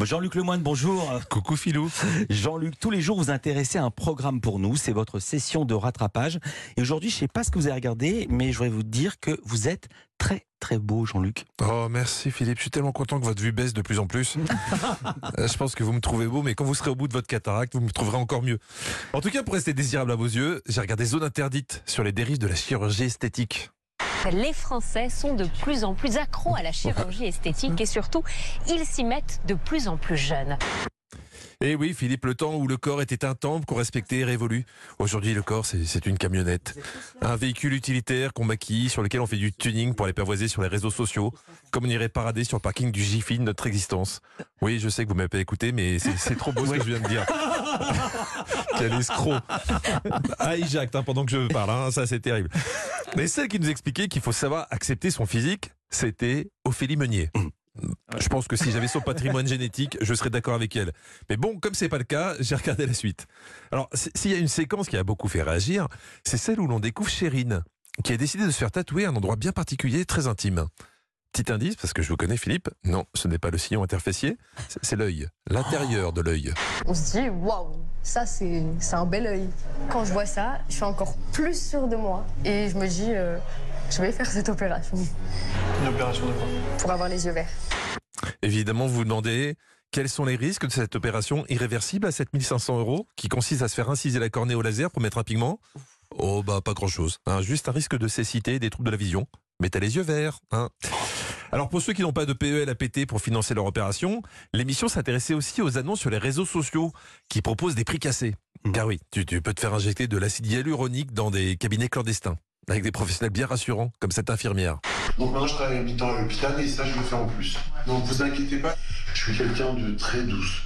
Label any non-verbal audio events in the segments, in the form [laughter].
Jean-Luc Lemoine, bonjour. Coucou Philou. Jean-Luc, tous les jours vous intéressez à un programme pour nous, c'est votre session de rattrapage. Et aujourd'hui, je ne sais pas ce que vous avez regardé, mais je voudrais vous dire que vous êtes très très beau, Jean-Luc. Oh merci Philippe, je suis tellement content que votre vue baisse de plus en plus. [laughs] Euh, je pense que vous me trouvez beau, mais quand vous serez au bout de votre cataracte, vous me trouverez encore mieux. En tout cas, pour rester désirable à vos yeux, j'ai regardé Zone interdite sur les dérives de la chirurgie esthétique. Les Français sont de plus en plus accros à la chirurgie esthétique et surtout, ils s'y mettent de plus en plus jeunes. Et eh oui, Philippe, le temps où le corps était un temple qu'on respectait et révolu. Aujourd'hui, le corps, c'est une camionnette. Un véhicule utilitaire qu'on maquille, sur lequel on fait du tuning pour les pervoiser sur les réseaux sociaux, comme on irait parader sur le parking du Jiffy de notre existence. Oui, je sais que vous m'avez pas écouté, mais c'est trop beau ce que je viens de dire. [laughs] Quel escroc Ah, Jacques, hein, pendant que je parle, hein, ça c'est terrible. Mais celle qui nous expliquait qu'il faut savoir accepter son physique, c'était Ophélie Meunier. Je pense que si j'avais son patrimoine génétique, je serais d'accord avec elle. Mais bon, comme c'est pas le cas, j'ai regardé la suite. Alors, s'il y a une séquence qui a beaucoup fait réagir, c'est celle où l'on découvre Chérine, qui a décidé de se faire tatouer un endroit bien particulier, très intime. Petit indice, parce que je vous connais Philippe, non, ce n'est pas le sillon interfécier, c'est l'œil, l'intérieur de l'œil. On se dit, waouh, ça c'est un bel œil. Quand je vois ça, je suis encore plus sûre de moi. Et je me dis, euh, je vais faire cette opération. Une opération de quoi? Pour avoir les yeux verts. Évidemment, vous vous demandez quels sont les risques de cette opération irréversible à 7500 euros qui consiste à se faire inciser la cornée au laser pour mettre un pigment? Oh bah pas grand chose. Hein. juste un risque de cécité et des troubles de la vision. Mais t'as les yeux verts. Hein. Alors pour ceux qui n'ont pas de PEL à péter pour financer leur opération, l'émission s'intéressait aussi aux annonces sur les réseaux sociaux qui proposent des prix cassés. Mmh. Car oui, tu, tu peux te faire injecter de l'acide hyaluronique dans des cabinets clandestins avec des professionnels bien rassurants, comme cette infirmière. Donc maintenant, je travaille à mi-temps à l'hôpital et ça, je le fais en plus. Donc vous inquiétez pas, je suis quelqu'un de très douce.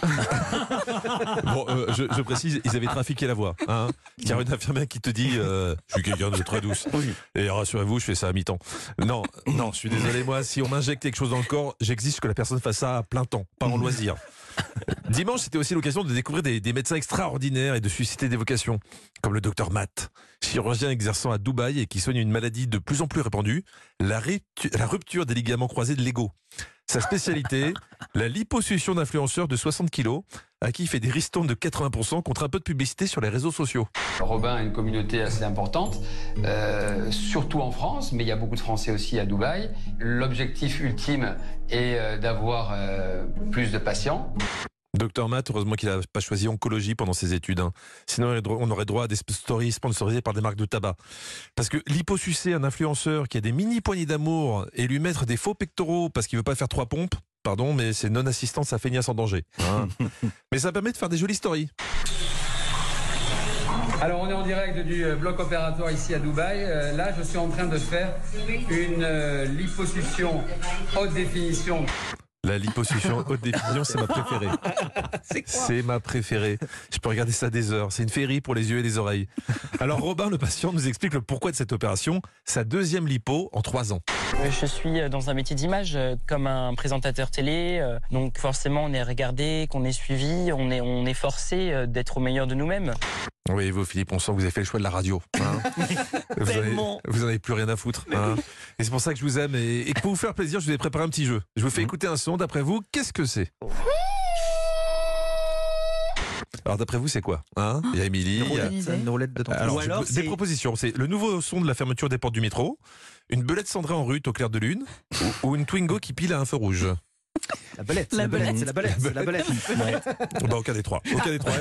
[laughs] bon, euh, je, précise, ils avaient trafiqué la voix. Hein Il y a une infirmière qui te dit euh, Je suis quelqu'un de très douce. Et rassurez-vous, je fais ça à mi-temps. Non, non, je suis désolé, moi, si on m'injecte quelque chose dans le corps, j'exige que la personne fasse ça à plein temps, pas en loisir. [laughs] Dimanche, c'était aussi l'occasion de découvrir des, médecins extraordinaires et de susciter des vocations, comme le docteur Matt, chirurgien exerçant à Dubaï et qui soigne une maladie de plus en plus répandue, la rupture des ligaments croisés de l'ego. Sa spécialité, la liposuction d'influenceurs de 60 kilos, à qui il fait des ristournes de 80% contre un peu de publicité sur les réseaux sociaux. Robin a une communauté assez importante, euh, surtout en France, mais il y a beaucoup de Français aussi à Dubaï. L'objectif ultime est euh, d'avoir euh, plus de patients. Docteur Matt, heureusement qu'il n'a pas choisi oncologie pendant ses études. Hein. Sinon, on aurait droit à des stories sponsorisées par des marques de tabac. Parce que l'hyposucer un influenceur qui a des mini poignées d'amour et lui mettre des faux pectoraux parce qu'il veut pas faire trois pompes, pardon, mais c'est non-assistance à feignasse en danger. Hein. [laughs] mais ça permet de faire des jolies stories. Alors on est en direct du euh, bloc opératoire ici à Dubaï. Euh, là je suis en train de faire une euh, liposuction haute définition. La liposuction haute définition, c'est ma préférée. [laughs] C'est ma préférée. Je peux regarder ça des heures. C'est une féerie pour les yeux et les oreilles. Alors Robin, le patient, nous explique le pourquoi de cette opération. Sa deuxième lipo en trois ans. Je suis dans un métier d'image comme un présentateur télé. Donc forcément, on est regardé, qu'on est suivi, on est, on est forcé d'être au meilleur de nous-mêmes. Oui, vous, Philippe, on sent que vous avez fait le choix de la radio. Hein. [laughs] vous, n'en avez plus rien à foutre. Hein. et c'est pour ça que je vous aime. Et, pour vous faire plaisir, je vous ai préparé un petit jeu. Je vous fais mhm. écouter un son. D'après vous, qu'est-ce que c'est? Alors d'après vous, c'est quoi hein? Il y a Émilie. Il y a une roulette de alors, des propositions. C'est le nouveau son de la fermeture des portes du métro, une belette cendrée en rue au clair de lune, ou une Twingo qui pile à un feu rouge. La belette, c'est la belette, c'est la belette, c'est la belette. [laughs] Bah, aucun des trois. Aucun des trois.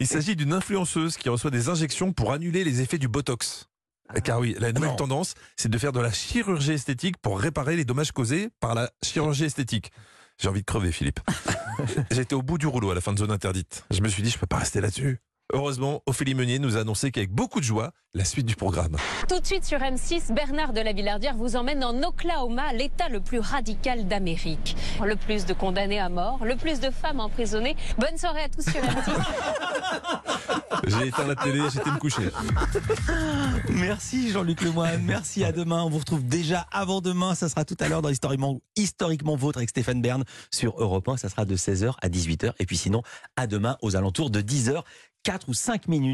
Il s'agit d'une influenceuse qui reçoit des injections pour annuler les effets du Botox. Car oui, la nouvelle tendance, c'est de faire de la chirurgie esthétique pour réparer les dommages causés par la chirurgie esthétique. J'ai envie de crever, Philippe. [laughs] J'étais au bout du rouleau à la fin de zone interdite. Je me suis dit, je peux pas rester là-dessus. Heureusement, Ophélie Meunier nous a annoncé qu'avec beaucoup de joie, la suite du programme. Tout de suite sur M6, Bernard de la Villardière vous emmène en Oklahoma, l'état le plus radical d'Amérique. Le plus de condamnés à mort, le plus de femmes emprisonnées. Bonne soirée à tous sur M6. [laughs] J'ai éteint la télé, j'étais me coucher. Merci Jean-Luc Lemoyne, merci à demain. On vous retrouve déjà avant demain, ça sera tout à l'heure dans Historiquement, Historiquement Vôtre avec Stéphane Bern sur Europe 1, ça sera de 16h à 18h. Et puis sinon, à demain aux alentours de 10h. 4 ou 5 minutes.